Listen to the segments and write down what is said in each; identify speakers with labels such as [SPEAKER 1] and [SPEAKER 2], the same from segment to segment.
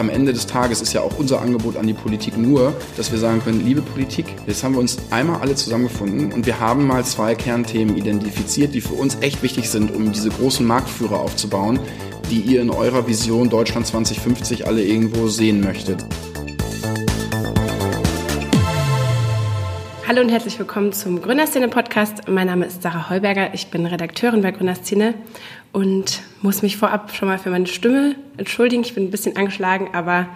[SPEAKER 1] am Ende des Tages ist ja auch unser Angebot an die Politik nur, dass wir sagen können, liebe Politik, jetzt haben wir uns einmal alle zusammengefunden und wir haben mal zwei Kernthemen identifiziert, die für uns echt wichtig sind, um diese großen Marktführer aufzubauen, die ihr in eurer Vision Deutschland 2050 alle irgendwo sehen möchtet.
[SPEAKER 2] Hallo und herzlich willkommen zum Gründerszene-Podcast. Mein Name ist Sarah Heuberger, ich bin Redakteurin bei Gründerszene und muss mich vorab schon mal für meine Stimme entschuldigen. Ich bin ein bisschen angeschlagen, aber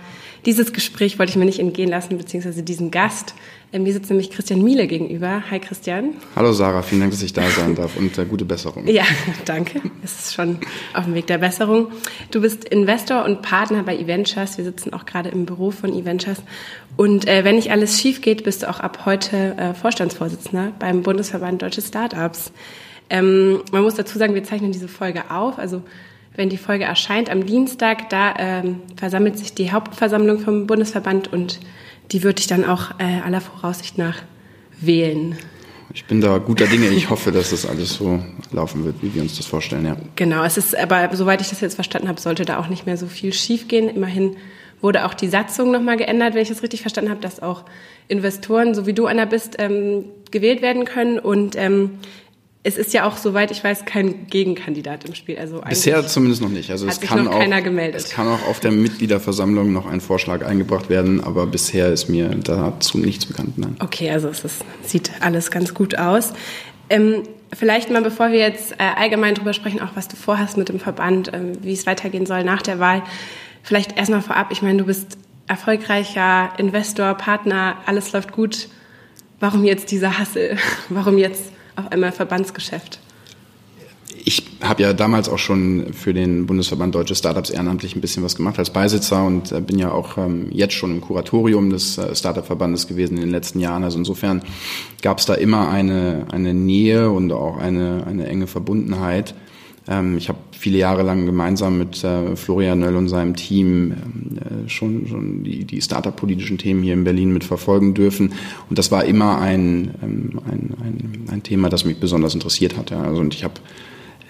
[SPEAKER 2] dieses Gespräch wollte ich mir nicht entgehen lassen, beziehungsweise diesen Gast. Äh, mir sitzt nämlich Christian Miele gegenüber. Hi Christian.
[SPEAKER 1] Hallo Sarah, vielen Dank, dass ich da sein darf und äh, gute Besserung.
[SPEAKER 2] Ja, danke. Es ist schon auf dem Weg der Besserung. Du bist Investor und Partner bei Eventures. Wir sitzen auch gerade im Büro von Eventures. Und äh, wenn nicht alles schief geht, bist du auch ab heute äh, Vorstandsvorsitzender beim Bundesverband Deutsche Startups. Ähm, man muss dazu sagen, wir zeichnen diese Folge auf. Also wenn die Folge erscheint am Dienstag, da ähm, versammelt sich die Hauptversammlung vom Bundesverband und die würde ich dann auch äh, aller Voraussicht nach wählen.
[SPEAKER 1] Ich bin da guter Dinge. Ich hoffe, dass das alles so laufen wird, wie wir uns das vorstellen, ja.
[SPEAKER 2] Genau, es ist, aber soweit ich das jetzt verstanden habe, sollte da auch nicht mehr so viel schiefgehen. Immerhin wurde auch die Satzung nochmal geändert, wenn ich das richtig verstanden habe, dass auch Investoren, so wie du einer bist, ähm, gewählt werden können. Und ähm, es ist ja auch, soweit ich weiß, kein Gegenkandidat im Spiel. Also
[SPEAKER 1] Bisher zumindest noch nicht. Also
[SPEAKER 2] es kann auch.
[SPEAKER 1] Es kann auch auf der Mitgliederversammlung noch ein Vorschlag eingebracht werden, aber bisher ist mir dazu nichts bekannt. Nein.
[SPEAKER 2] Okay, also es ist, sieht alles ganz gut aus. Ähm, vielleicht mal, bevor wir jetzt äh, allgemein drüber sprechen, auch was du vorhast mit dem Verband, ähm, wie es weitergehen soll nach der Wahl. Vielleicht erstmal vorab, ich meine, du bist erfolgreicher Investor, Partner, alles läuft gut. Warum jetzt dieser Hassel? Warum jetzt auf einmal Verbandsgeschäft?
[SPEAKER 1] Ich habe ja damals auch schon für den Bundesverband Deutsche Startups ehrenamtlich ein bisschen was gemacht als Beisitzer und äh, bin ja auch ähm, jetzt schon im Kuratorium des äh, Startup-Verbandes gewesen in den letzten Jahren. Also insofern gab es da immer eine, eine Nähe und auch eine, eine enge Verbundenheit. Ähm, ich habe viele Jahre lang gemeinsam mit äh, Florian Nöll und seinem Team äh, schon, schon die, die Startup-politischen Themen hier in Berlin mitverfolgen dürfen. Und das war immer ein, ähm, ein, ein, ein Thema, das mich besonders interessiert hat. Ja. Also, und ich habe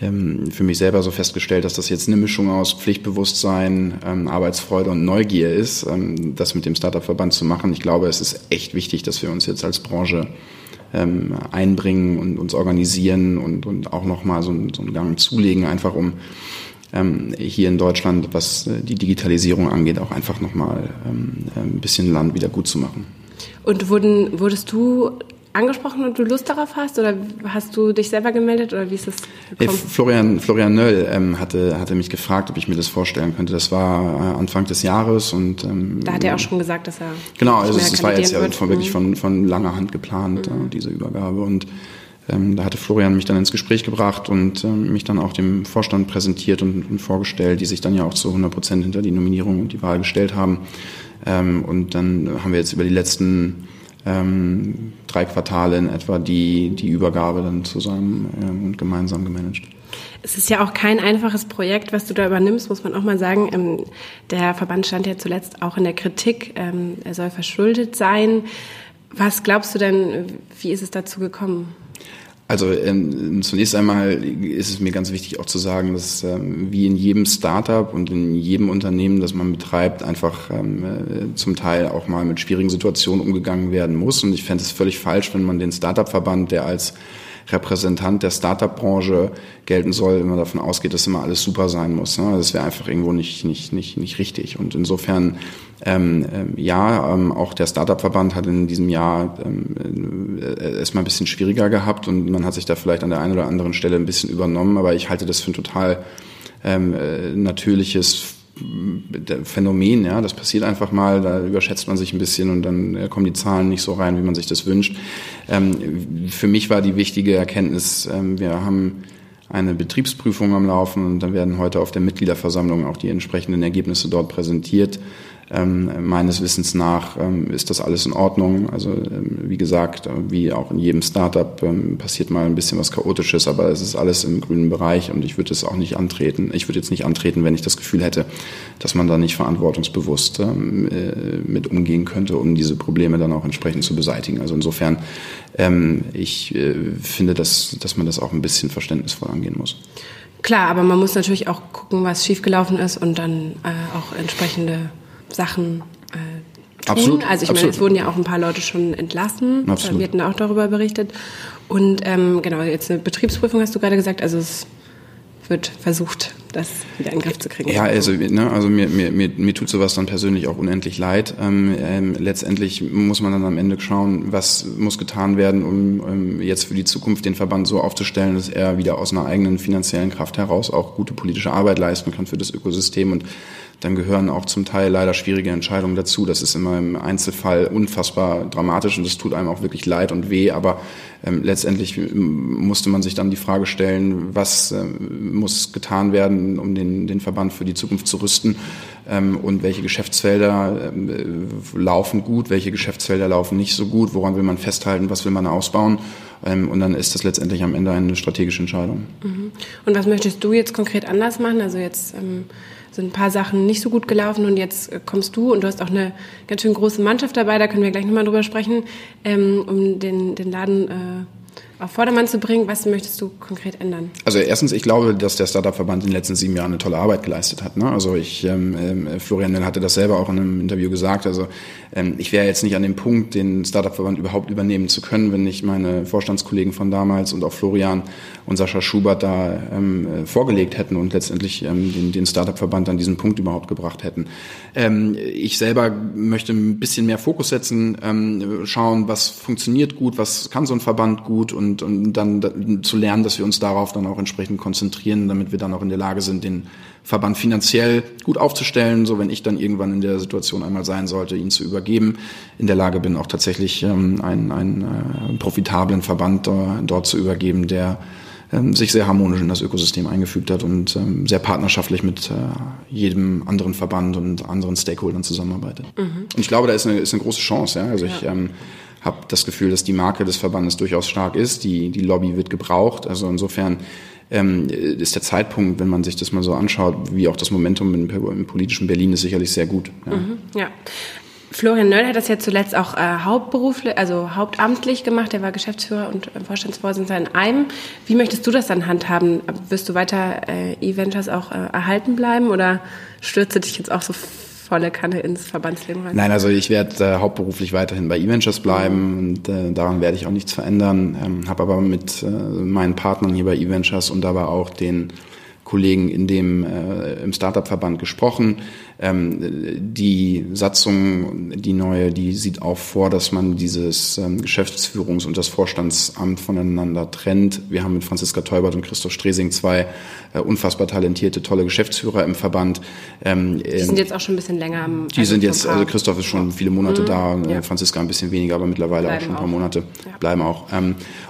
[SPEAKER 1] ähm, für mich selber so festgestellt, dass das jetzt eine Mischung aus Pflichtbewusstsein, ähm, Arbeitsfreude und Neugier ist, ähm, das mit dem Startup-Verband zu machen. Ich glaube, es ist echt wichtig, dass wir uns jetzt als Branche ähm, einbringen und uns organisieren und, und auch nochmal so, so einen Gang zulegen, einfach um ähm, hier in Deutschland, was äh, die Digitalisierung angeht, auch einfach nochmal ähm, ein bisschen Land wieder gut zu machen.
[SPEAKER 2] Und wurden, wurdest du angesprochen und du Lust darauf hast oder hast du dich selber gemeldet oder wie ist das
[SPEAKER 1] gekommen? Florian, Florian Nöll ähm, hatte, hatte mich gefragt, ob ich mir das vorstellen könnte. Das war äh, Anfang des Jahres und
[SPEAKER 2] ähm, da hat er auch schon gesagt, dass er
[SPEAKER 1] genau, also es war jetzt ja von, wirklich von, von langer Hand geplant mhm. äh, diese Übergabe und ähm, da hatte Florian mich dann ins Gespräch gebracht und ähm, mich dann auch dem Vorstand präsentiert und, und, vorgestellt, die sich dann ja auch zu 100 Prozent hinter die Nominierung und die Wahl gestellt haben. Ähm, und dann haben wir jetzt über die letzten ähm, drei Quartale in etwa die, die Übergabe dann zusammen ähm, und gemeinsam gemanagt.
[SPEAKER 2] Es ist ja auch kein einfaches Projekt, was du da übernimmst, muss man auch mal sagen. Ähm, der Verband stand ja zuletzt auch in der Kritik, ähm, er soll verschuldet sein. Was glaubst du denn, wie ist es dazu gekommen?
[SPEAKER 1] Also ähm, zunächst einmal ist es mir ganz wichtig auch zu sagen, dass ähm, wie in jedem Startup und in jedem Unternehmen, das man betreibt, einfach ähm, äh, zum Teil auch mal mit schwierigen Situationen umgegangen werden muss. Und ich fände es völlig falsch, wenn man den Startup-Verband, der als Repräsentant der Startup-Branche gelten soll, wenn man davon ausgeht, dass immer alles super sein muss. Ne? Das wäre einfach irgendwo nicht, nicht, nicht, nicht richtig. Und insofern, ähm, äh, ja, ähm, auch der Startup-Verband hat in diesem Jahr ähm, äh, erstmal ein bisschen schwieriger gehabt und man hat sich da vielleicht an der einen oder anderen Stelle ein bisschen übernommen, aber ich halte das für ein total ähm, äh, natürliches Phänomen, ja, das passiert einfach mal, da überschätzt man sich ein bisschen und dann kommen die Zahlen nicht so rein, wie man sich das wünscht. Ähm, für mich war die wichtige Erkenntnis, ähm, wir haben eine Betriebsprüfung am Laufen und dann werden heute auf der Mitgliederversammlung auch die entsprechenden Ergebnisse dort präsentiert. Ähm, meines Wissens nach ähm, ist das alles in Ordnung. Also ähm, wie gesagt, wie auch in jedem Startup passiert mal ein bisschen was Chaotisches, aber es ist alles im grünen Bereich und ich würde es auch nicht antreten. Ich würde jetzt nicht antreten, wenn ich das Gefühl hätte, dass man da nicht verantwortungsbewusst äh, mit umgehen könnte, um diese Probleme dann auch entsprechend zu beseitigen. Also insofern, ich äh, finde, dass, dass man das auch ein bisschen verständnisvoll angehen muss.
[SPEAKER 2] Klar, aber man muss natürlich auch gucken, was schiefgelaufen ist und dann äh, auch entsprechende Sachen äh, tun.
[SPEAKER 1] Absolut,
[SPEAKER 2] also ich meine, es wurden ja auch ein paar Leute schon entlassen.
[SPEAKER 1] Absolut.
[SPEAKER 2] Wir hatten auch darüber berichtet. Und ähm, genau, jetzt eine Betriebsprüfung hast du gerade gesagt. Also es wird versucht, das wieder in den Griff zu kriegen.
[SPEAKER 1] Ja, also, ne, also mir, mir, mir, mir tut sowas dann persönlich auch unendlich leid. Ähm, ähm, letztendlich muss man dann am Ende schauen, was muss getan werden, um um jetzt für die Zukunft den Verband so aufzustellen, dass er wieder aus einer eigenen finanziellen Kraft heraus auch gute politische Arbeit leisten kann für das Ökosystem und dann gehören auch zum Teil leider schwierige Entscheidungen dazu. Das ist immer im Einzelfall unfassbar dramatisch und das tut einem auch wirklich leid und weh. Aber ähm, letztendlich musste man sich dann die Frage stellen, was ähm, muss getan werden, um den, den Verband für die Zukunft zu rüsten ähm, und welche Geschäftsfelder äh, laufen gut, welche Geschäftsfelder laufen nicht so gut, woran will man festhalten, was will man ausbauen. Ähm, und dann ist das letztendlich am Ende eine strategische Entscheidung.
[SPEAKER 2] Mhm. Und was möchtest du jetzt konkret anders machen? Also jetzt ähm, sind ein paar Sachen nicht so gut gelaufen und jetzt äh, kommst du und du hast auch eine ganz schön große Mannschaft dabei, da können wir gleich nochmal drüber sprechen, ähm, um den, den Laden äh, auf Vordermann zu bringen. Was möchtest du konkret ändern?
[SPEAKER 1] Also erstens, ich glaube, dass der Startup-Verband in den letzten sieben Jahren eine tolle Arbeit geleistet hat. Ne? Also ich, ähm, ähm, Florian Nell hatte das selber auch in einem Interview gesagt. Also ähm, ich wäre jetzt nicht an dem Punkt, den Startup-Verband überhaupt übernehmen zu können, wenn nicht meine Vorstandskollegen von damals und auch Florian und Sascha Schubert da ähm, äh, vorgelegt hätten und letztendlich ähm, den, den Startup-Verband an diesen Punkt überhaupt gebracht hätten. Ähm, ich selber möchte ein bisschen mehr Fokus setzen, ähm, schauen, was funktioniert gut, was kann so ein Verband gut und, und dann da, zu lernen, dass wir uns darauf dann auch entsprechend konzentrieren, damit wir dann auch in der Lage sind, den Verband finanziell gut aufzustellen, so wenn ich dann irgendwann in der Situation einmal sein sollte, ihn zu übergeben, in der Lage bin, auch tatsächlich ähm, einen, einen äh, profitablen Verband äh, dort zu übergeben, der ähm, sich sehr harmonisch in das Ökosystem eingefügt hat und ähm, sehr partnerschaftlich mit äh, jedem anderen Verband und anderen Stakeholdern zusammenarbeitet. Mhm. Und ich glaube, da ist eine, ist eine große Chance. Ja? Also ja. ich ähm, habe das Gefühl, dass die Marke des Verbandes durchaus stark ist. Die, die Lobby wird gebraucht. Also insofern ähm, ist der Zeitpunkt, wenn man sich das mal so anschaut, wie auch das Momentum im, im politischen Berlin ist sicherlich sehr gut.
[SPEAKER 2] Ja. Mhm, ja. Florian Nöll hat das ja zuletzt auch äh, hauptberuflich, also hauptamtlich gemacht. Er war Geschäftsführer und äh, Vorstandsvorsitzender in einem. Wie möchtest du das dann handhaben? Wirst du weiter äh, E-Ventures auch äh, erhalten bleiben oder stürzt dich jetzt auch so volle Kanne ins Verbandsleben rein?
[SPEAKER 1] Nein, also ich werde äh, hauptberuflich weiterhin bei E-Ventures bleiben und äh, daran werde ich auch nichts verändern. Ähm, Habe aber mit äh, meinen Partnern hier bei E-Ventures und dabei auch den Kollegen in dem äh, im Startup-Verband gesprochen. Ähm, die Satzung, die neue, die sieht auch vor, dass man dieses ähm, Geschäftsführungs- und das Vorstandsamt voneinander trennt. Wir haben mit Franziska Teubert und Christoph Stresing zwei äh, unfassbar talentierte, tolle Geschäftsführer im Verband.
[SPEAKER 2] Ähm, die sind jetzt auch schon ein bisschen länger am
[SPEAKER 1] Die sind jetzt, also Christoph ist schon viele Monate mhm. da, äh, ja. Franziska ein bisschen weniger, aber mittlerweile bleiben auch schon ein paar auch. Monate, ja. bleiben auch.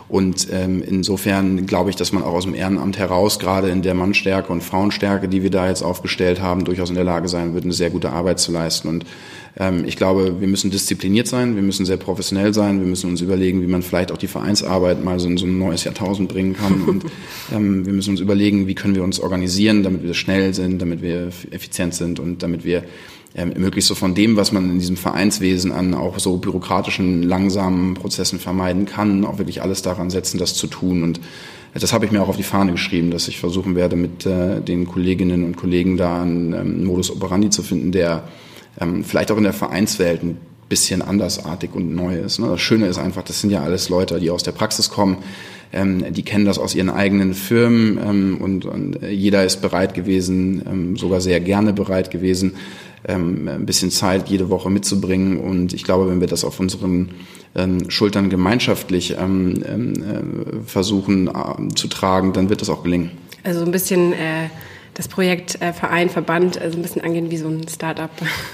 [SPEAKER 1] Und insofern glaube ich, dass man auch aus dem Ehrenamt heraus, gerade in der Mannstärke und Frauenstärke, die wir da jetzt aufgestellt haben, durchaus in der Lage sein wird, eine sehr gute Arbeit zu leisten. Und ähm, ich glaube, wir müssen diszipliniert sein, wir müssen sehr professionell sein, wir müssen uns überlegen, wie man vielleicht auch die Vereinsarbeit mal so in so ein neues Jahrtausend bringen kann. Und ähm, wir müssen uns überlegen, wie können wir uns organisieren, damit wir schnell sind, damit wir effizient sind und damit wir ähm, möglichst so von dem, was man in diesem Vereinswesen an auch so bürokratischen, langsamen Prozessen vermeiden kann, auch wirklich alles daran setzen, das zu tun. Und das habe ich mir auch auf die Fahne geschrieben, dass ich versuchen werde, mit äh, den Kolleginnen und Kollegen da einen ähm, Modus operandi zu finden, der ähm, vielleicht auch in der Vereinswelt ein bisschen andersartig und neu ist. Ne? Das Schöne ist einfach, das sind ja alles Leute, die aus der Praxis kommen, ähm, die kennen das aus ihren eigenen Firmen ähm, und, und jeder ist bereit gewesen, ähm, sogar sehr gerne bereit gewesen, ähm, ein bisschen Zeit jede Woche mitzubringen. Und ich glaube, wenn wir das auf unseren ähm, Schultern gemeinschaftlich ähm, ähm äh, versuchen äh, zu tragen, dann wird das auch gelingen.
[SPEAKER 2] Also ein bisschen äh, das Projekt äh, Verein, Verband äh, so ein bisschen angehen wie so ein Start-up.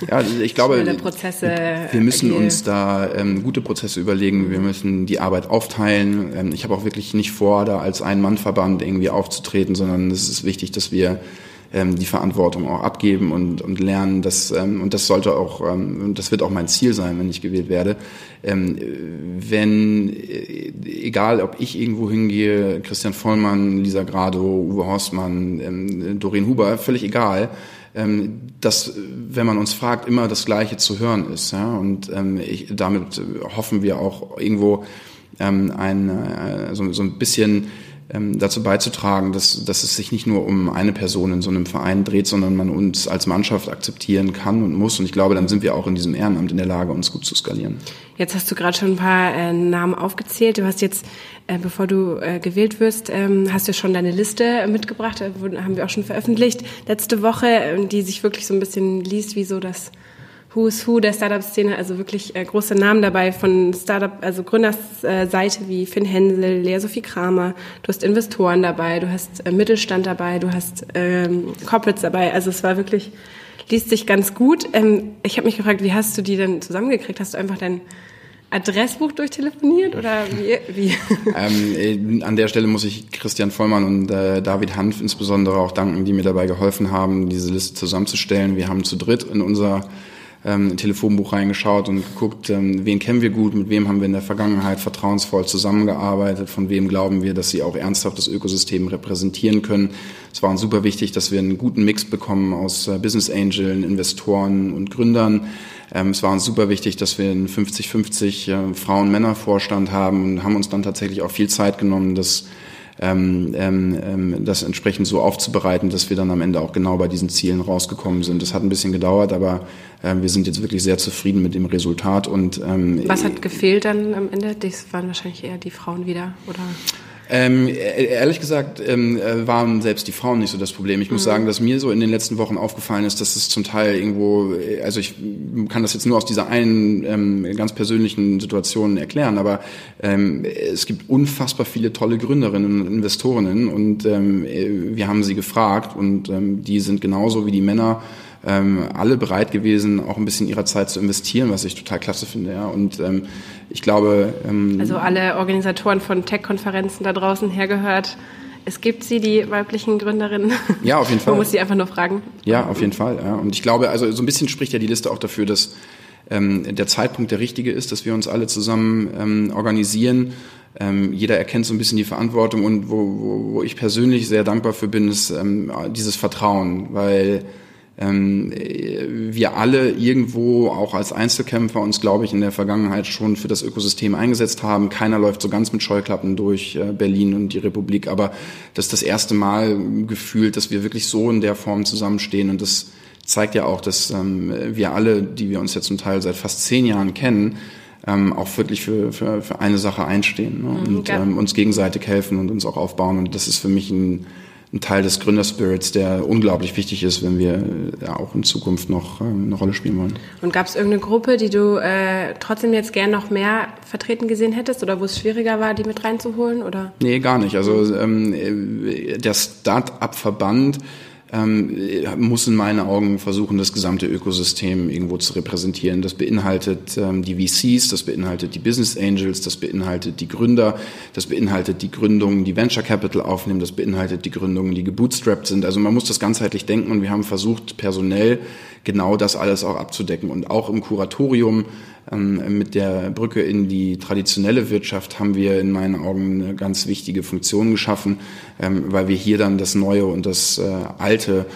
[SPEAKER 1] Ja, also ich glaube, Prozesse, wir müssen uns da ähm, gute Prozesse überlegen. Wir müssen die Arbeit aufteilen. Ähm, ich habe auch wirklich nicht vor, da als Ein-Mann-Verband irgendwie aufzutreten, sondern es ist wichtig, dass wir ähm, die Verantwortung auch abgeben und, und lernen, dass, ähm, und das sollte auch, ähm, das wird auch mein Ziel sein, wenn ich gewählt werde, ähm, wenn, äh, egal ob ich irgendwo hingehe, Christian Vollmann, Lisa Grado, Uwe Horstmann, ähm, Doreen Huber, völlig egal, ähm, dass, wenn man uns fragt, immer das Gleiche zu hören ist. Ja? Und ähm, ich, damit hoffen wir auch irgendwo ähm, ein, äh, so, so ein bisschen ähm, dazu beizutragen, dass, dass es sich nicht nur um eine Person in so einem Verein dreht, sondern man uns als Mannschaft akzeptieren kann und muss. Und ich glaube, dann sind wir auch in diesem Ehrenamt in der Lage, uns gut zu skalieren.
[SPEAKER 2] Jetzt hast du gerade schon ein paar äh, Namen aufgezählt. Du hast jetzt, äh, bevor du äh, gewählt wirst, ähm, hast du schon deine Liste mitgebracht, äh, haben wir auch schon veröffentlicht letzte Woche, äh, die sich wirklich so ein bisschen liest, wie so das Who's Who der Startup-Szene, also wirklich äh, große Namen dabei von Startup, also Gründerseite wie Finn Hensel, Lea Sophie Kramer, du hast Investoren dabei, du hast äh, Mittelstand dabei, du hast ähm, Corporates dabei, also es war wirklich, liest sich ganz gut. Ähm, ich habe mich gefragt, wie hast du die denn zusammengekriegt? Hast du einfach dein Adressbuch durchtelefoniert oder wie? wie?
[SPEAKER 1] ähm, äh, an der Stelle muss ich Christian Vollmann und äh, David Hanf insbesondere auch danken, die mir dabei geholfen haben, diese Liste zusammenzustellen. Wir haben zu dritt in unser ähm, Telefonbuch reingeschaut und geguckt, ähm, wen kennen wir gut, mit wem haben wir in der Vergangenheit vertrauensvoll zusammengearbeitet, von wem glauben wir, dass sie auch ernsthaft das Ökosystem repräsentieren können. Es war uns super wichtig, dass wir einen guten Mix bekommen aus äh, Business Angeln, Investoren und Gründern. Ähm, es war uns super wichtig, dass wir einen 50-50 äh, Frauen-Männer-Vorstand haben und haben uns dann tatsächlich auch viel Zeit genommen, das ähm, ähm, ähm, das entsprechend so aufzubereiten, dass wir dann am Ende auch genau bei diesen Zielen rausgekommen sind. Das hat ein bisschen gedauert, aber äh, wir sind jetzt wirklich sehr zufrieden mit dem Resultat. Und
[SPEAKER 2] ähm, was hat gefehlt dann am Ende? Das waren wahrscheinlich eher die Frauen wieder, oder?
[SPEAKER 1] Ähm, e-, ehrlich gesagt ähm, äh, waren selbst die Frauen nicht so das Problem. Ich muss mhm. sagen, dass mir so in den letzten Wochen aufgefallen ist, dass es zum Teil irgendwo, äh, also ich kann das jetzt nur aus dieser einen ähm, ganz persönlichen Situation erklären, aber ähm, es gibt unfassbar viele tolle Gründerinnen und Investorinnen und ähm, äh, wir haben sie gefragt und ähm, die sind genauso wie die Männer ähm, alle bereit gewesen, auch ein bisschen ihrer Zeit zu investieren, was ich total klasse finde. Ja. Und ähm, ich glaube.
[SPEAKER 2] Ähm, also alle Organisatoren von Tech-Konferenzen da draußen hergehört. Es gibt sie, die weiblichen Gründerinnen.
[SPEAKER 1] Ja, auf jeden Fall.
[SPEAKER 2] Man muss sie einfach nur fragen.
[SPEAKER 1] Ja, auf jeden Fall. Ja. Und ich glaube, also so ein bisschen spricht ja die Liste auch dafür, dass ähm, der Zeitpunkt der richtige ist, dass wir uns alle zusammen ähm, organisieren. Ähm, jeder erkennt so ein bisschen die Verantwortung und wo, wo, wo ich persönlich sehr dankbar für bin, ist ähm, dieses Vertrauen, weil ähm, wir alle irgendwo auch als Einzelkämpfer uns, glaube ich, in der Vergangenheit schon für das Ökosystem eingesetzt haben. Keiner läuft so ganz mit Scheuklappen durch äh, Berlin und die Republik, aber das ist das erste Mal gefühlt, dass wir wirklich so in der Form zusammenstehen und das zeigt ja auch, dass ähm, wir alle, die wir uns ja zum Teil seit fast zehn Jahren kennen, ähm, auch wirklich für, für, für eine Sache einstehen ne? Mhm, und ähm, uns gegenseitig helfen und uns auch aufbauen. Und das ist für mich ein ein Teil des Gründerspirits, der unglaublich wichtig ist, wenn wir ja, auch in Zukunft noch ähm, eine Rolle spielen wollen.
[SPEAKER 2] Und gab es irgendeine Gruppe, die du äh, trotzdem jetzt gern noch mehr vertreten gesehen hättest oder wo es schwieriger war, die mit reinzuholen? Oder?
[SPEAKER 1] Nee, gar nicht. Also ähm, äh, der Start-up-Verband muss in meinen Augen versuchen, das gesamte Ökosystem irgendwo zu repräsentieren. Das beinhaltet ähm, die VCs, das beinhaltet die Business Angels, das beinhaltet die Gründer, das beinhaltet die Gründungen, die Venture Capital aufnehmen, das beinhaltet die Gründungen, die gebootstrapped sind. Also man muss das ganzheitlich denken und wir haben versucht, personell genau das alles auch abzudecken. Und auch im Kuratorium ähm, mit der Brücke in die traditionelle Wirtschaft haben wir in meinen Augen eine ganz wichtige Funktion geschaffen, ähm, weil wir hier dann das Neue und das äh, Alte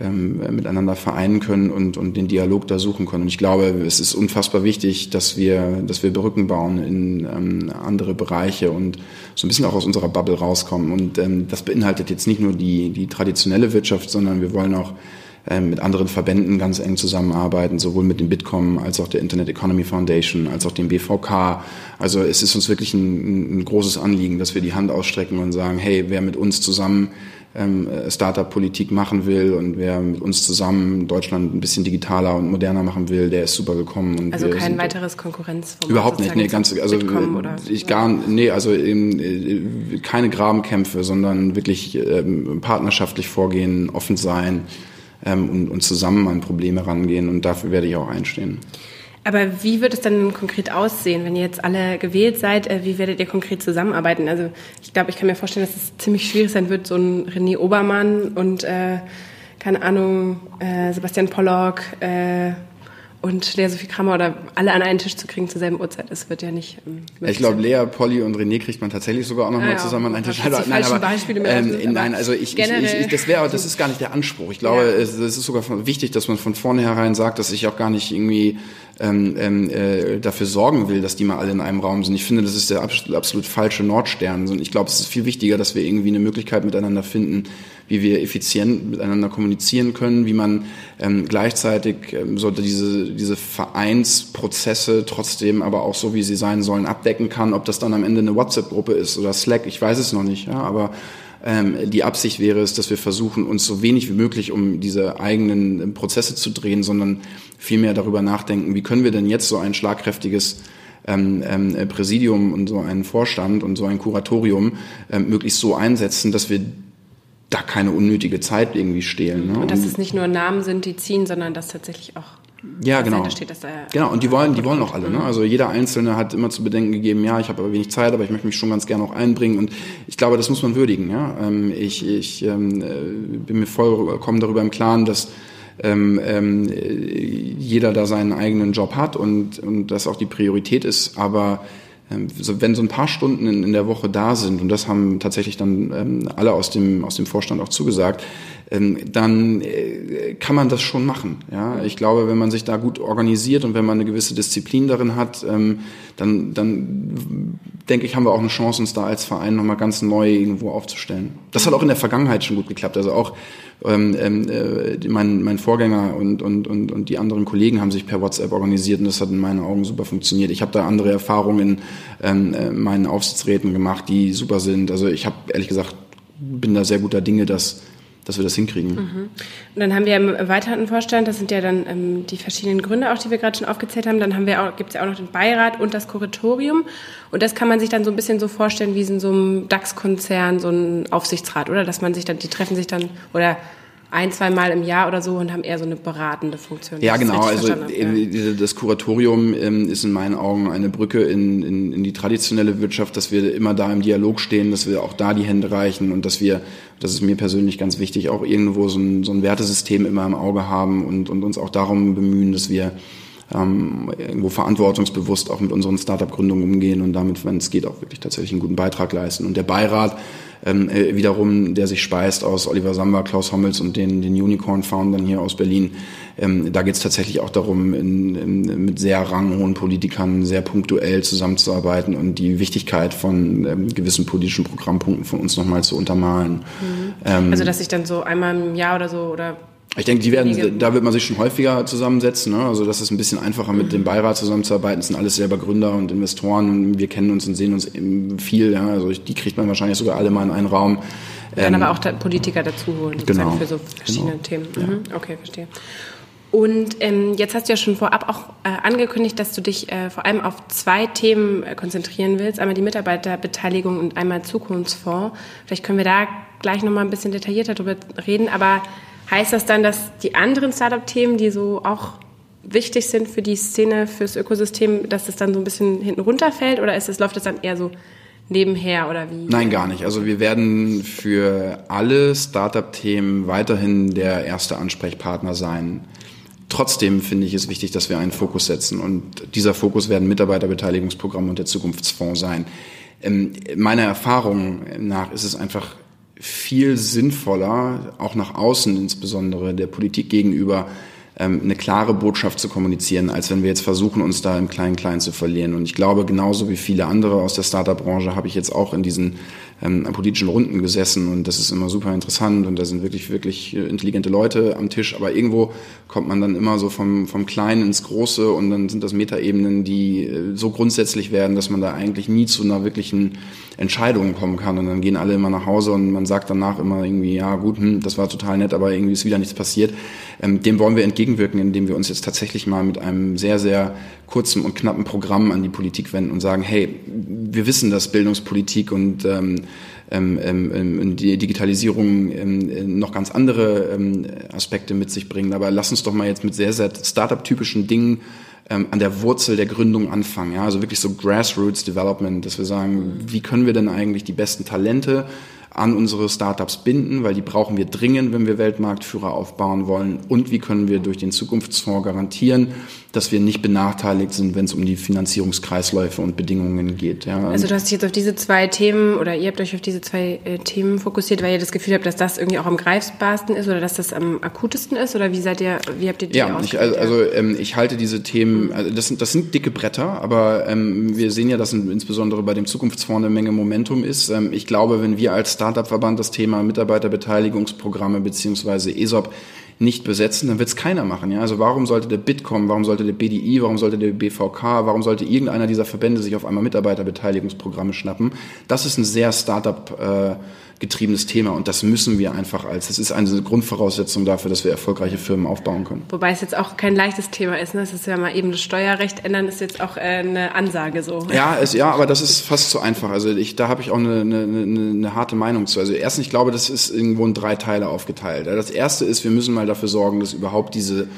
[SPEAKER 1] ähm, miteinander vereinen können und, und den Dialog da suchen können. Und ich glaube, es ist unfassbar wichtig, dass wir, dass wir Brücken bauen in ähm, andere Bereiche und so ein bisschen auch aus unserer Bubble rauskommen. Und ähm, das beinhaltet jetzt nicht nur die, die traditionelle Wirtschaft, sondern wir wollen auch ähm, mit anderen Verbänden ganz eng zusammenarbeiten, sowohl mit dem Bitkom als auch der Internet Economy Foundation, als auch dem BVK. Also es ist uns wirklich ein, ein großes Anliegen, dass wir die Hand ausstrecken und sagen, hey, wer mit uns zusammen ähm, Startup-Politik machen will und wer mit uns zusammen Deutschland ein bisschen digitaler und moderner machen will, der ist super. Und
[SPEAKER 2] also kein weiteres Konkurrenzformat?
[SPEAKER 1] Überhaupt nicht, nee, ganz, also ich gar, nee, also eben, äh, keine Grabenkämpfe, sondern wirklich ähm, partnerschaftlich vorgehen, offen sein ähm, und, und zusammen an Probleme rangehen. Und dafür werde ich auch einstehen.
[SPEAKER 2] Aber wie wird es dann konkret aussehen, wenn ihr jetzt alle gewählt seid? Äh, wie werdet ihr konkret zusammenarbeiten? Also ich glaube, ich kann mir vorstellen, dass es ziemlich schwierig sein wird, so ein René Obermann und äh, keine Ahnung, äh, Sebastian Pollock äh, und Lea Sophie Kramer oder alle an einen Tisch zu kriegen zur selben Uhrzeit, das wird ja nicht.
[SPEAKER 1] Ähm, ich glaube, Lea, Polly und René kriegt man tatsächlich sogar auch noch ah, ja, zusammen an einen Tisch. Also, nein, aber, Beispiele ähm, lassen, nein, also ich, ich, ich, das wäre, das ist gar nicht der Anspruch. Ich glaube, ja. es, es ist sogar wichtig, dass man von vornherein sagt, dass ich auch gar nicht irgendwie ähm, ähm, äh, dafür sorgen will, dass die mal alle in einem Raum sind. Ich finde, das ist der absolut, falsche Nordstern. Und ich glaube, es ist viel wichtiger, dass wir irgendwie eine Möglichkeit miteinander finden, wie wir effizient miteinander kommunizieren können, wie man ähm, gleichzeitig ähm, so diese, diese Vereinsprozesse trotzdem aber auch so, wie sie sein sollen, abdecken kann. Ob das dann am Ende eine WhatsApp-Gruppe ist oder Slack, ich weiß es noch nicht. Ja, aber ähm, die Absicht wäre es, dass wir versuchen, uns so wenig wie möglich um diese eigenen ähm, Prozesse zu drehen, sondern vielmehr darüber nachdenken, wie können wir denn jetzt so ein schlagkräftiges ähm, ähm, Präsidium und so einen Vorstand und so ein Kuratorium ähm, möglichst so einsetzen, dass wir da keine unnötige Zeit irgendwie stehlen.
[SPEAKER 2] Ne? Und dass es nicht nur Namen sind, die ziehen, sondern dass tatsächlich auch
[SPEAKER 1] ja, genau. Steht, genau, und die wollen, die wollen auch alle. Ne? Also jeder Einzelne hat immer zu bedenken gegeben, ja, ich habe aber wenig Zeit, aber ich möchte mich schon ganz gerne auch einbringen. Und ich glaube, das muss man würdigen. Ja? Ähm, ich ich ähm, äh, bin mir vollkommen darüber im Klaren, dass ähm, ähm, jeder da seinen eigenen Job hat und, und das auch die Priorität ist. Aber wenn so ein paar Stunden in, der Woche da sind, und das haben tatsächlich dann ähm, alle aus dem, aus dem Vorstand auch zugesagt, ähm, dann äh, kann man das schon machen. Ja? Ich glaube, wenn man sich da gut organisiert und wenn man eine gewisse Disziplin darin hat, ähm, dann, dann denke ich, haben wir auch eine Chance, uns da als Verein nochmal ganz neu irgendwo aufzustellen. Das hat auch in der Vergangenheit schon gut geklappt. Also auch ähm, ähm, äh, mein, mein Vorgänger und, und, und, und die anderen Kollegen haben sich per WhatsApp organisiert und das hat in meinen Augen super funktioniert. Ich habe da andere Erfahrungen in ähm, meinen Aufsichtsräten gemacht, die super sind. Also ich habe ehrlich gesagt, bin da sehr guter Dinge, dass dass wir das hinkriegen. Mhm.
[SPEAKER 2] Und dann haben wir im erweiterten Vorstand, das sind ja dann ähm, die verschiedenen Gründe auch, die wir gerade schon aufgezählt haben, dann haben wir auch, gibt es ja auch noch den Beirat und das Kuratorium. Und das kann man sich dann so ein bisschen so vorstellen wie in so einem DAX-Konzern, so ein Aufsichtsrat, oder? Dass man sich dann, die treffen sich dann, oder ein, zwei Mal im Jahr oder so und haben eher so eine beratende Funktion.
[SPEAKER 1] Ja, genau. Also ja. das Kuratorium ähm, ist in meinen Augen eine Brücke in, in, in die traditionelle Wirtschaft, dass wir immer da im Dialog stehen, dass wir auch da die Hände reichen und dass wir, das ist mir persönlich ganz wichtig, auch irgendwo so ein, so ein Wertesystem immer im Auge haben und, und uns auch darum bemühen, dass wir ähm, irgendwo verantwortungsbewusst auch mit unseren Startup-Gründungen umgehen und damit, wenn es geht, auch wirklich tatsächlich einen guten Beitrag leisten. Und der Beirat ähm, äh, wiederum, der sich speist aus Oliver Samba, Klaus Hommels und den, den Unicorn-Foundern hier aus Berlin. Ähm, da geht es tatsächlich auch darum, in, in, mit sehr ranghohen Politikern sehr punktuell zusammenzuarbeiten und die Wichtigkeit von ähm, gewissen politischen Programmpunkten von uns nochmal zu untermalen.
[SPEAKER 2] Mhm. Ähm, also dass sich dann so einmal im Jahr oder so oder
[SPEAKER 1] ich denke, die werden, da wird man sich schon häufiger zusammensetzen. Ne? Also das ist ein bisschen einfacher, mit dem Beirat zusammenzuarbeiten. Das sind alles selber Gründer und Investoren wir kennen uns und sehen uns viel. Ja? Also die kriegt man wahrscheinlich sogar alle mal in einen Raum.
[SPEAKER 2] Dann ähm, aber auch da Politiker dazu holen,
[SPEAKER 1] genau,
[SPEAKER 2] für so verschiedene genau. Themen. Mhm. Okay, verstehe. Und ähm, jetzt hast du ja schon vorab auch äh, angekündigt, dass du dich äh, vor allem auf zwei Themen äh, konzentrieren willst. Einmal die Mitarbeiterbeteiligung und einmal Zukunftsfonds. Vielleicht können wir da gleich nochmal ein bisschen detaillierter darüber reden. Aber Heißt das dann, dass die anderen Startup-Themen, die so auch wichtig sind für die Szene, fürs Ökosystem, dass das dann so ein bisschen hinten runterfällt oder ist es, läuft das dann eher so nebenher oder wie?
[SPEAKER 1] Nein, gar nicht. Also wir werden für alle Startup-Themen weiterhin der erste Ansprechpartner sein. Trotzdem finde ich es wichtig, dass wir einen Fokus setzen und dieser Fokus werden Mitarbeiterbeteiligungsprogramme und der Zukunftsfonds sein. Ähm, meiner Erfahrung nach ist es einfach viel sinnvoller, auch nach außen insbesondere der Politik gegenüber, ähm, eine klare Botschaft zu kommunizieren, als wenn wir jetzt versuchen, uns da im Klein-Klein zu verlieren. Und ich glaube, genauso wie viele andere aus der Startup-Branche habe ich jetzt auch in diesen ähm, politischen Runden gesessen und das ist immer super interessant und da sind wirklich, wirklich äh, intelligente Leute am Tisch, aber irgendwo kommt man dann immer so vom, vom Kleinen ins Große und dann sind das Metaebenen, die äh, so grundsätzlich werden, dass man da eigentlich nie zu einer wirklichen Entscheidung kommen kann und dann gehen alle immer nach Hause und man sagt danach immer irgendwie, ja gut, hm, das war total nett, aber irgendwie ist wieder nichts passiert. Ähm, dem wollen wir entgegenwirken, indem wir uns jetzt tatsächlich mal mit einem sehr, sehr kurzen und knappen Programm an die Politik wenden und sagen, hey, wir wissen, dass Bildungspolitik und ähm, ähm, ähm, ähm die Digitalisierung ähm, noch ganz andere ähm, Aspekte mit sich bringen. Aber lass uns doch mal jetzt mit sehr, sehr Startup-typischen Dingen an der Wurzel der Gründung anfangen. Ja? Also wirklich so Grassroots Development, dass wir sagen, wie können wir denn eigentlich die besten Talente an unsere Startups binden, weil die brauchen wir dringend, wenn wir Weltmarktführer aufbauen wollen. Und wie können wir durch den Zukunftsfonds garantieren, dass wir nicht benachteiligt sind, wenn es um die Finanzierungskreisläufe und Bedingungen geht.
[SPEAKER 2] Ja. Also du hast dich jetzt auf diese zwei Themen oder ihr habt euch auf diese zwei äh, Themen fokussiert, weil ihr das Gefühl habt, dass das irgendwie auch am greifbarsten ist oder dass das am akutesten ist oder wie seid ihr, wie habt ihr die
[SPEAKER 1] Ja, ich, also, also ähm, ich halte diese Themen, also das sind, das sind dicke Bretter, aber ähm, wir sehen ja, dass insbesondere bei dem Zukunftsfonds eine Menge Momentum ist. Ähm, ich glaube, wenn wir als Startup-Verband das Thema Mitarbeiterbeteiligungsprogramme beziehungsweise ESOP nicht besetzen, dann wird es keiner machen. Ja? Also warum sollte der Bitkom, warum sollte der BDI, warum sollte der BVK, warum sollte irgendeiner dieser Verbände sich auf einmal Mitarbeiterbeteiligungsprogramme schnappen? Das ist ein sehr Startup äh, getriebenes Thema und das müssen wir einfach als, das ist eine Grundvoraussetzung dafür, dass wir erfolgreiche Firmen aufbauen können.
[SPEAKER 2] Wobei es jetzt auch kein leichtes Thema ist, ne? Es ist ja mal eben das Steuerrecht ändern, ist jetzt auch äh, eine Ansage so.
[SPEAKER 1] Ja, es, ja, aber das ist fast zu einfach. Also ich, da habe ich auch eine, eine, eine, eine harte Meinung zu. Also erstens, ich glaube, das ist irgendwo in drei Teile aufgeteilt. Das erste ist, wir müssen mal dafür sorgen, dass überhaupt diese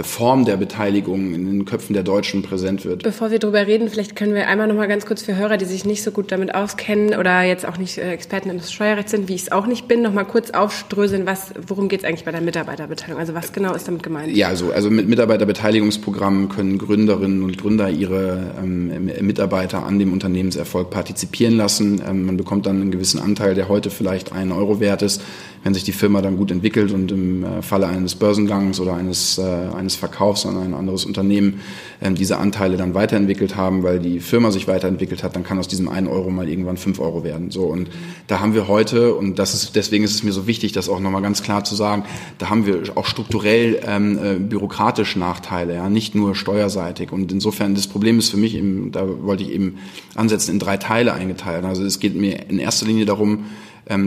[SPEAKER 1] Form der Beteiligung in den Köpfen der Deutschen präsent wird.
[SPEAKER 2] Bevor wir darüber reden, vielleicht können wir einmal noch mal ganz kurz für Hörer, die sich nicht so gut damit auskennen oder jetzt auch nicht äh, Experten im Steuerrecht sind, wie ich es auch nicht bin, noch mal kurz aufströseln, was, worum geht es eigentlich bei der Mitarbeiterbeteiligung? Also was genau ist damit gemeint?
[SPEAKER 1] Ja, also, also mit Mitarbeiterbeteiligungsprogrammen können Gründerinnen und Gründer ihre ähm, Mitarbeiter an dem Unternehmenserfolg partizipieren lassen. Ähm, man bekommt dann einen gewissen Anteil, der heute vielleicht einen Euro wert ist, wenn sich die Firma dann gut entwickelt und im äh, Falle eines Börsengangs oder eines, äh, eines Verkaufs an ein anderes Unternehmen ähm, diese Anteile dann weiterentwickelt haben, weil die Firma sich weiterentwickelt hat, dann kann aus diesem einen Euro mal irgendwann fünf Euro werden. So und da haben wir heute und das ist deswegen ist es mir so wichtig, das auch nochmal ganz klar zu sagen. Da haben wir auch strukturell ähm, äh, bürokratisch Nachteile, ja, nicht nur steuerseitig. Und insofern das Problem ist für mich eben, da wollte ich eben ansetzen, in drei Teile eingeteilt. Also es geht mir in erster Linie darum,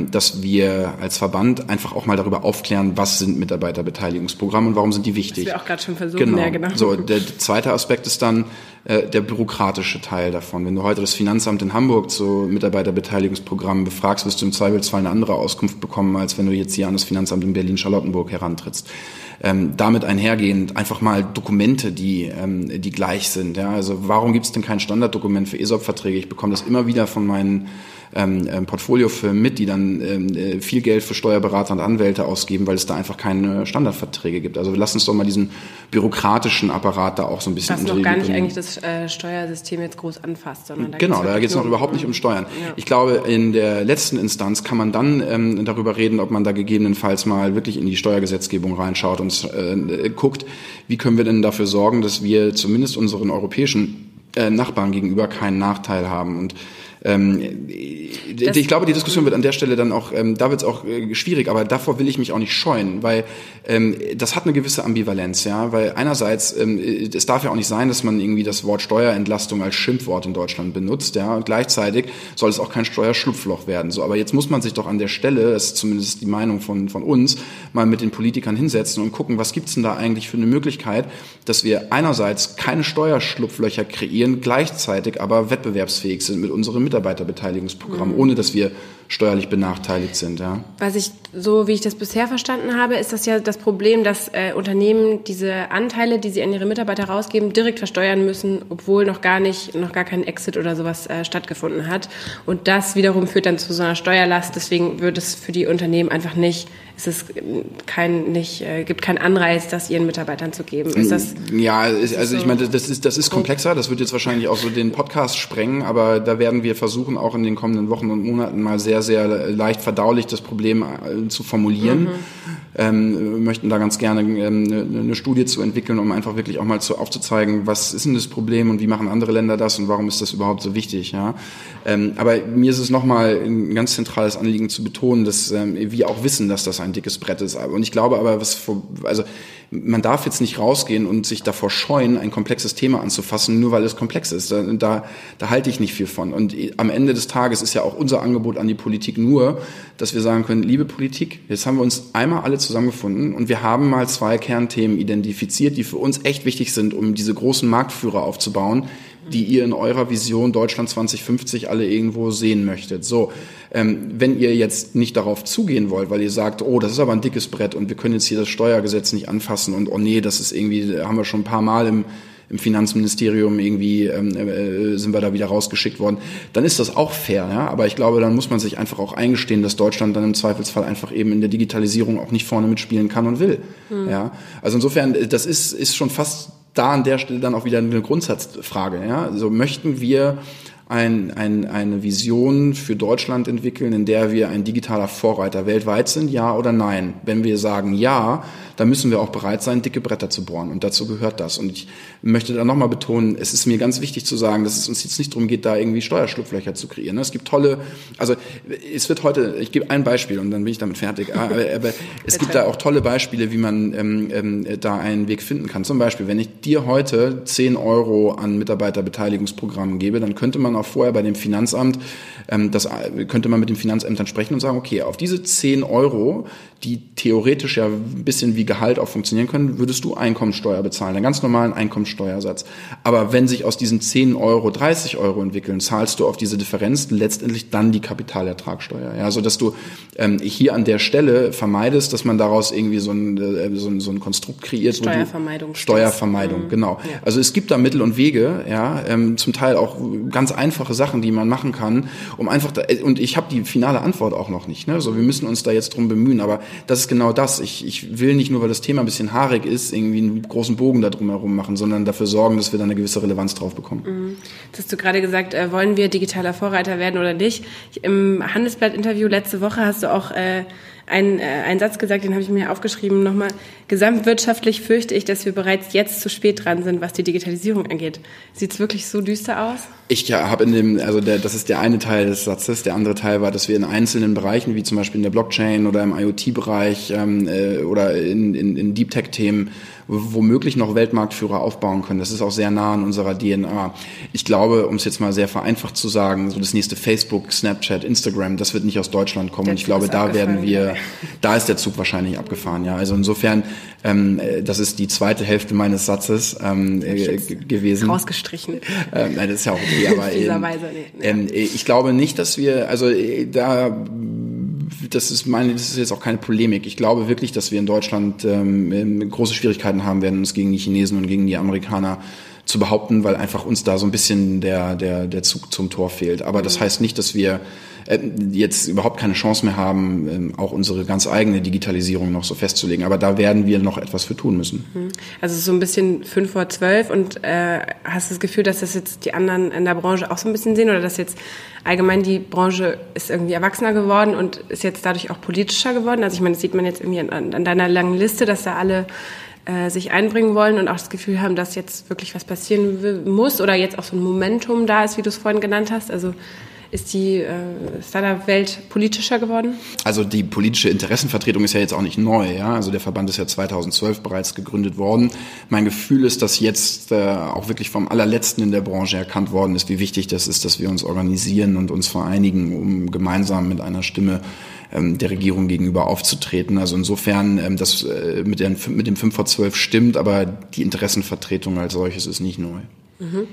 [SPEAKER 1] dass wir als Verband einfach auch mal darüber aufklären, was sind Mitarbeiterbeteiligungsprogramme und warum sind die wichtig.
[SPEAKER 2] Das wir auch gerade schon versuchen.
[SPEAKER 1] Genau.
[SPEAKER 2] Ja, genau.
[SPEAKER 1] So, der zweite Aspekt ist dann äh, der bürokratische Teil davon. Wenn du heute das Finanzamt in Hamburg zu Mitarbeiterbeteiligungsprogrammen befragst, wirst du im Zweifelsfall eine andere Auskunft bekommen, als wenn du jetzt hier an das Finanzamt in Berlin-Charlottenburg herantrittst. Ähm, damit einhergehend einfach mal Dokumente, die, ähm, die gleich sind. Ja? Also warum gibt es denn kein Standarddokument für ESOP-Verträge? Ich bekomme das immer wieder von meinen ähm, ähm, Portfoliofirmen mit, die dann ähm, äh, viel Geld für Steuerberater und Anwälte ausgeben, weil es da einfach keine Standardverträge gibt. Also lass uns doch mal diesen bürokratischen Apparat da auch so ein bisschen
[SPEAKER 2] Was noch gar nicht eigentlich das äh, Steuersystem jetzt groß anfasst, sondern
[SPEAKER 1] da Genau, da geht es noch überhaupt nicht um Steuern. Ja. Ich glaube, in der letzten Instanz kann man dann ähm, darüber reden, ob man da gegebenenfalls mal wirklich in die Steuergesetzgebung reinschaut und äh, guckt, wie können wir denn dafür sorgen, dass wir zumindest unseren europäischen äh, Nachbarn gegenüber keinen Nachteil haben. Und ähm, das ich glaube, die Diskussion wird an der Stelle dann auch, ähm, da wird es auch äh, schwierig, aber davor will ich mich auch nicht scheuen, weil ähm, das hat eine gewisse Ambivalenz, ja, weil einerseits, ähm, es darf ja auch nicht sein, dass man irgendwie das Wort Steuerentlastung als Schimpfwort in Deutschland benutzt, ja, und gleichzeitig soll es auch kein Steuerschlupfloch werden, so, aber jetzt muss man sich doch an der Stelle, das ist zumindest die Meinung von, von uns, mal mit den Politikern hinsetzen und gucken, was gibt's denn da eigentlich für eine Möglichkeit, dass wir einerseits keine Steuerschlupflöcher kreieren, gleichzeitig aber wettbewerbsfähig sind mit Mitarbeitern Mitarbeiterbeteiligungsprogramm, mhm. Ohne dass wir steuerlich benachteiligt sind. Ja.
[SPEAKER 2] Was ich, so wie ich das bisher verstanden habe, ist das ja das Problem, dass äh, Unternehmen diese Anteile, die sie an ihre Mitarbeiter rausgeben, direkt versteuern müssen, obwohl noch gar nicht, noch gar kein Exit oder sowas äh, stattgefunden hat. Und das wiederum führt dann zu so einer Steuerlast. Deswegen wird es für die Unternehmen einfach nicht es ist kein, nicht, äh, gibt keinen Anreiz, das ihren Mitarbeitern zu geben. Ist das,
[SPEAKER 1] ja, also so ich meine, das ist, das ist komplexer, das wird jetzt wahrscheinlich auch so den Podcast sprengen, aber da werden wir versuchen, auch in den kommenden Wochen und Monaten mal sehr, sehr leicht verdaulich das Problem äh, zu formulieren. Mhm. Ähm, möchten da ganz gerne ähm, eine, eine Studie zu entwickeln, um einfach wirklich auch mal zu, aufzuzeigen, was ist denn das Problem und wie machen andere Länder das und warum ist das überhaupt so wichtig. Ja? Ähm, aber mir ist es nochmal ein ganz zentrales Anliegen zu betonen, dass ähm, wir auch wissen, dass das ein dickes Brett ist. Und ich glaube aber, was vor, also man darf jetzt nicht rausgehen und sich davor scheuen, ein komplexes Thema anzufassen, nur weil es komplex ist. Da, da, da halte ich nicht viel von. Und am Ende des Tages ist ja auch unser Angebot an die Politik nur, dass wir sagen können, liebe Politik, jetzt haben wir uns einmal alle zusammengefunden und wir haben mal zwei Kernthemen identifiziert, die für uns echt wichtig sind, um diese großen Marktführer aufzubauen die ihr in eurer Vision Deutschland 2050 alle irgendwo sehen möchtet. So, ähm, wenn ihr jetzt nicht darauf zugehen wollt, weil ihr sagt, oh, das ist aber ein dickes Brett und wir können jetzt hier das Steuergesetz nicht anfassen und oh nee, das ist irgendwie, haben wir schon ein paar Mal im im Finanzministerium irgendwie ähm, äh, sind wir da wieder rausgeschickt worden, dann ist das auch fair. Ja? Aber ich glaube, dann muss man sich einfach auch eingestehen, dass Deutschland dann im Zweifelsfall einfach eben in der Digitalisierung auch nicht vorne mitspielen kann und will. Mhm. Ja? Also insofern, das ist, ist schon fast da an der Stelle dann auch wieder eine Grundsatzfrage. Ja? Also möchten wir ein, ein, eine Vision für Deutschland entwickeln, in der wir ein digitaler Vorreiter weltweit sind, ja oder nein? Wenn wir sagen ja, da müssen wir auch bereit sein, dicke Bretter zu bohren. Und dazu gehört das. Und ich möchte da nochmal betonen, es ist mir ganz wichtig zu sagen, dass es uns jetzt nicht darum geht, da irgendwie Steuerschlupflöcher zu kreieren. Es gibt tolle, also es wird heute, ich gebe ein Beispiel und dann bin ich damit fertig. Aber, aber es gibt da auch tolle Beispiele, wie man ähm, ähm, da einen Weg finden kann. Zum Beispiel, wenn ich dir heute 10 Euro an Mitarbeiterbeteiligungsprogrammen gebe, dann könnte man auch vorher bei dem Finanzamt, ähm, das könnte man mit dem Finanzamt dann sprechen und sagen, okay, auf diese 10 Euro, die theoretisch ja ein bisschen wie Gehalt auch funktionieren können, würdest du Einkommensteuer bezahlen, einen ganz normalen Einkommensteuersatz. Aber wenn sich aus diesen 10 Euro 30 Euro entwickeln, zahlst du auf diese Differenz letztendlich dann die Kapitalertragssteuer. Ja, so dass du ähm, hier an der Stelle vermeidest, dass man daraus irgendwie so ein, äh, so ein, so ein Konstrukt kreiert.
[SPEAKER 2] Steuervermeidung.
[SPEAKER 1] Du, Steuervermeidung, mhm. genau. Ja. Also es gibt da Mittel und Wege, ja, ähm, zum Teil auch ganz einfache Sachen, die man machen kann, um einfach da, äh, und ich habe die finale Antwort auch noch nicht. Ne? So, wir müssen uns da jetzt drum bemühen, aber das ist genau das. Ich, ich will nicht nur, weil das Thema ein bisschen haarig ist, irgendwie einen großen Bogen da drum herum machen, sondern dafür sorgen, dass wir da eine gewisse Relevanz drauf bekommen.
[SPEAKER 2] Mhm. Das hast du gerade gesagt, äh, wollen wir digitaler Vorreiter werden oder nicht? Im Handelsblatt-Interview letzte Woche hast du auch äh, einen, äh, einen Satz gesagt, den habe ich mir aufgeschrieben nochmal. Gesamtwirtschaftlich fürchte ich, dass wir bereits jetzt zu spät dran sind, was die Digitalisierung angeht. Sieht es wirklich so düster aus?
[SPEAKER 1] Ich ja, habe in dem, also der, das ist der eine Teil des Satzes. Der andere Teil war, dass wir in einzelnen Bereichen, wie zum Beispiel in der Blockchain oder im IoT-Bereich ähm, äh, oder in, in, in Deep Tech-Themen, womöglich noch Weltmarktführer aufbauen können. Das ist auch sehr nah an unserer DNA. Ich glaube, um es jetzt mal sehr vereinfacht zu sagen, so das nächste Facebook, Snapchat, Instagram, das wird nicht aus Deutschland kommen. Und ich glaube, da werden wir, da ist der Zug wahrscheinlich abgefahren. Ja, also insofern, ähm, das ist die zweite Hälfte meines Satzes ähm, äh, gewesen.
[SPEAKER 2] Rausgestrichen.
[SPEAKER 1] Ähm, nein, das ist ja auch okay, aber ähm, ähm, ich glaube nicht, dass wir, also äh, da das ist meine, das ist jetzt auch keine Polemik. Ich glaube wirklich, dass wir in Deutschland ähm, große Schwierigkeiten haben werden, uns gegen die Chinesen und gegen die Amerikaner zu behaupten, weil einfach uns da so ein bisschen der, der, der Zug zum Tor fehlt. Aber das mhm. heißt nicht, dass wir jetzt überhaupt keine Chance mehr haben, ähm, auch unsere ganz eigene Digitalisierung noch so festzulegen. Aber da werden wir noch etwas für tun müssen.
[SPEAKER 2] Mhm. Also so ein bisschen fünf vor zwölf und äh, hast du das Gefühl, dass das jetzt die anderen in der Branche auch so ein bisschen sehen oder dass jetzt allgemein die Branche ist irgendwie erwachsener geworden und ist jetzt dadurch auch politischer geworden? Also ich meine, das sieht man jetzt irgendwie an, an deiner langen Liste, dass da alle äh, sich einbringen wollen und auch das Gefühl haben, dass jetzt wirklich was passieren muss oder jetzt auch so ein Momentum da ist, wie du es vorhin genannt hast. Also ist die äh, Startup-Welt politischer geworden?
[SPEAKER 1] Also die politische Interessenvertretung ist ja jetzt auch nicht neu. Ja? Also der Verband ist ja 2012 bereits gegründet worden. Mein Gefühl ist, dass jetzt äh, auch wirklich vom allerletzten in der Branche erkannt worden ist, wie wichtig das ist, dass wir uns organisieren und uns vereinigen, um gemeinsam mit einer Stimme ähm, der Regierung gegenüber aufzutreten. Also insofern, ähm, das äh, mit, den, mit dem 5 vor 12 stimmt, aber die Interessenvertretung als solches ist nicht neu.
[SPEAKER 2] Mhm.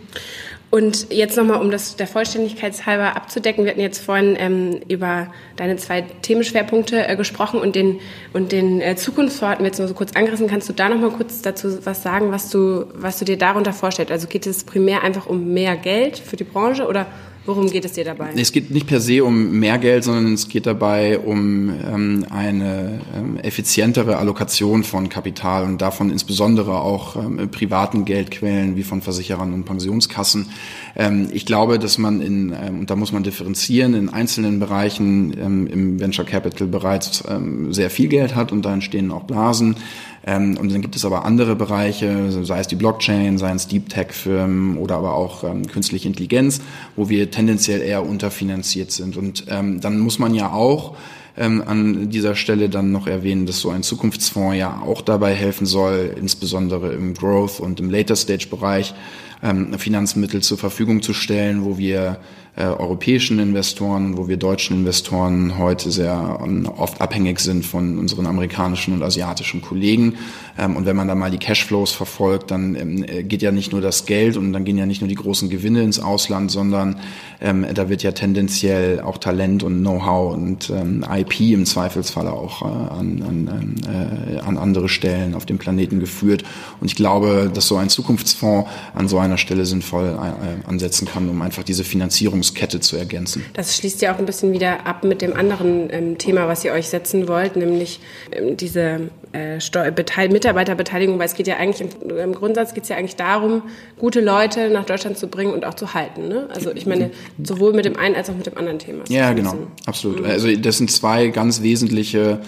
[SPEAKER 2] Und jetzt nochmal, um das der Vollständigkeit halber abzudecken, wir hatten jetzt vorhin ähm, über deine zwei Themenschwerpunkte äh, gesprochen und den, und den äh, Zukunftsvorhaben wir jetzt nur so kurz angerissen. Kannst du da nochmal kurz dazu was sagen, was du, was du dir darunter vorstellst? Also geht es primär einfach um mehr Geld für die Branche oder Worum geht es dir dabei?
[SPEAKER 1] Es geht nicht per se um mehr Geld, sondern es geht dabei um ähm, eine ähm, effizientere Allokation von Kapital und davon insbesondere auch ähm, privaten Geldquellen wie von Versicherern und Pensionskassen. Ähm, ich glaube, dass man in, ähm, und da muss man differenzieren, in einzelnen Bereichen ähm, im Venture Capital bereits sehr viel Geld hat und da entstehen auch Blasen. Ähm, und dann gibt es aber andere Bereiche, sei es die Blockchain, sei es Deep Tech Firmen oder aber auch ähm, künstliche Intelligenz, wo wir tendenziell eher unterfinanziert sind. Und ähm, dann muss man ja auch ähm, an dieser Stelle dann noch erwähnen, dass so ein Zukunftsfonds ja auch dabei helfen soll, insbesondere im Growth und im Later Stage Bereich ähm, Finanzmittel zur Verfügung zu stellen, wo wir äh, europäischen Investoren, wo wir deutschen Investoren heute sehr um, oft abhängig sind von unseren amerikanischen und asiatischen Kollegen. Ähm, und wenn man da mal die Cashflows verfolgt, dann ähm, äh, geht ja nicht nur das Geld und dann gehen ja nicht nur die großen Gewinne ins Ausland, sondern ähm, da wird ja tendenziell auch Talent und Know-how und ähm, IP im Zweifelsfall auch äh, an, an, äh, an andere Stellen auf dem Planeten geführt. Und ich glaube, dass so ein Zukunftsfonds an so einer Stelle sinnvoll ansetzen kann, um einfach diese Finanzierung Wertschöpfungskette zu ergänzen.
[SPEAKER 2] Das schließt ja auch ein bisschen wieder ab mit dem anderen ähm, Thema, was ihr euch setzen wollt, nämlich ähm, diese äh, Mitarbeiterbeteiligung, weil es geht ja eigentlich im, im Grundsatz geht es ja eigentlich darum, gute Leute nach Deutschland zu bringen und auch zu halten. Ne? Also ich meine, sowohl mit dem einen als auch mit dem anderen Thema.
[SPEAKER 1] Ja, genau, absolut. Mhm. Also das sind zwei ganz wesentliche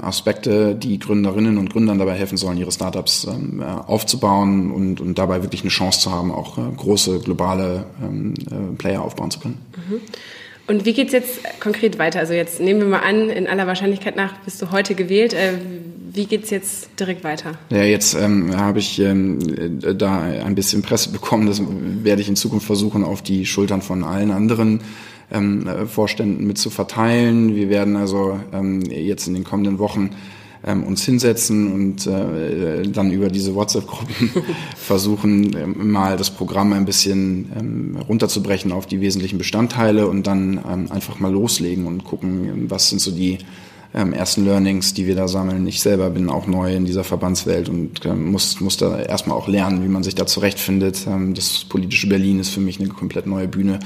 [SPEAKER 1] Aspekte, die Gründerinnen und Gründern dabei helfen sollen, ihre Startups ähm, aufzubauen und, und dabei wirklich eine Chance zu haben, auch äh, große globale ähm, äh, Player aufbauen zu können.
[SPEAKER 2] Mhm. Und wie geht's jetzt konkret weiter? Also jetzt nehmen wir mal an, in aller Wahrscheinlichkeit nach bist du heute gewählt. Äh, wie geht's jetzt direkt weiter?
[SPEAKER 1] Ja, jetzt ähm, habe ich ähm, da ein bisschen Presse bekommen. Das werde ich in Zukunft versuchen, auf die Schultern von allen anderen ähm, äh, Vorständen mit zu verteilen. Wir werden also ähm, jetzt in den kommenden Wochen ähm, uns hinsetzen und äh, dann über diese WhatsApp-Gruppen versuchen, ähm, mal das Programm ein bisschen ähm, runterzubrechen auf die wesentlichen Bestandteile und dann ähm, einfach mal loslegen und gucken, was sind so die ähm, ersten Learnings, die wir da sammeln. Ich selber bin auch neu in dieser Verbandswelt und ähm, muss, muss da erstmal auch lernen, wie man sich da zurechtfindet. Ähm, das politische Berlin ist für mich eine komplett neue Bühne.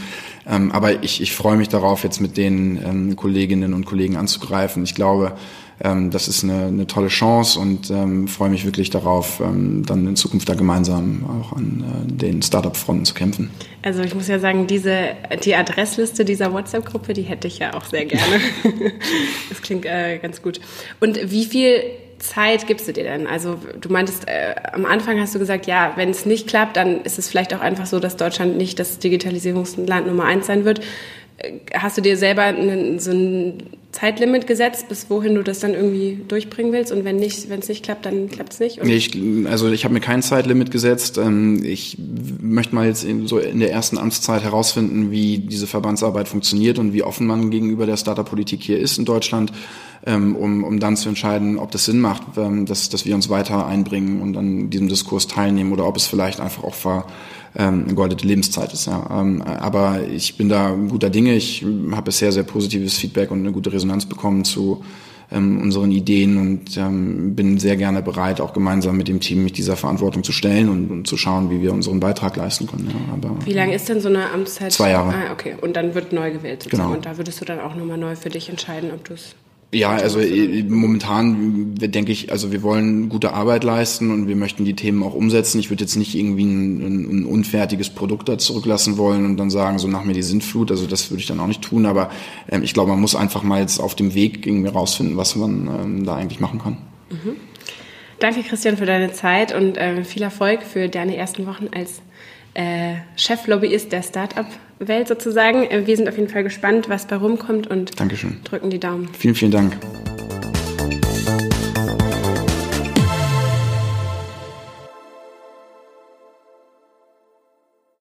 [SPEAKER 1] Ähm, aber ich, ich freue mich darauf, jetzt mit den ähm, Kolleginnen und Kollegen anzugreifen. Ich glaube, das ist eine, eine tolle Chance und ähm, freue mich wirklich darauf, ähm, dann in Zukunft da gemeinsam auch an äh, den Startup-Fronten zu kämpfen.
[SPEAKER 2] Also ich muss ja sagen, diese die Adressliste dieser WhatsApp-Gruppe, die hätte ich ja auch sehr gerne. das klingt äh, ganz gut. Und wie viel Zeit gibst du dir denn? Also du meintest, äh, am Anfang hast du gesagt, ja, wenn es nicht klappt, dann ist es vielleicht auch einfach so, dass Deutschland nicht das Digitalisierungsland Nummer eins sein wird. Äh, hast du dir selber einen, so ein Zeitlimit gesetzt, bis wohin du das dann irgendwie durchbringen willst? Und wenn nicht, wenn es nicht klappt, dann klappt es nicht?
[SPEAKER 1] Und ich, also ich habe mir kein Zeitlimit gesetzt. Ähm, ich möchte mal jetzt in, so in der ersten Amtszeit herausfinden, wie diese Verbandsarbeit funktioniert und wie offen man gegenüber der Startup-Politik hier ist in Deutschland, ähm, um, um dann zu entscheiden, ob das Sinn macht, ähm, dass, dass wir uns weiter einbringen und an diesem Diskurs teilnehmen oder ob es vielleicht einfach auch ver ähm, eine goldene Lebenszeit ist. Ja. Ähm, aber ich bin da guter Dinge. Ich habe bisher sehr positives Feedback und eine gute Resonanz bekommen zu ähm, unseren Ideen und ähm, bin sehr gerne bereit, auch gemeinsam mit dem Team mich dieser Verantwortung zu stellen und, und zu schauen, wie wir unseren Beitrag leisten können. Ja.
[SPEAKER 2] Aber, wie lange ist denn so eine Amtszeit?
[SPEAKER 1] Zwei Jahre.
[SPEAKER 2] Ah, okay. Und dann wird neu gewählt sozusagen.
[SPEAKER 1] Genau.
[SPEAKER 2] Und da würdest du dann auch nochmal neu für dich entscheiden, ob du es
[SPEAKER 1] ja, also äh, momentan denke ich, also wir wollen gute Arbeit leisten und wir möchten die Themen auch umsetzen. Ich würde jetzt nicht irgendwie ein, ein, unfertiges Produkt da zurücklassen wollen und dann sagen, so nach mir die Sintflut. Also das würde ich dann auch nicht tun. Aber ähm, ich glaube, man muss einfach mal jetzt auf dem Weg irgendwie rausfinden, was man ähm, da eigentlich machen kann.
[SPEAKER 2] Mhm. Danke, Christian, für deine Zeit und äh, viel Erfolg für deine ersten Wochen als äh, Cheflobbyist der Startup-Welt sozusagen. Äh, wir sind auf jeden Fall gespannt, was bei rumkommt und
[SPEAKER 1] Dankeschön.
[SPEAKER 2] drücken die Daumen.
[SPEAKER 1] Vielen, vielen Dank.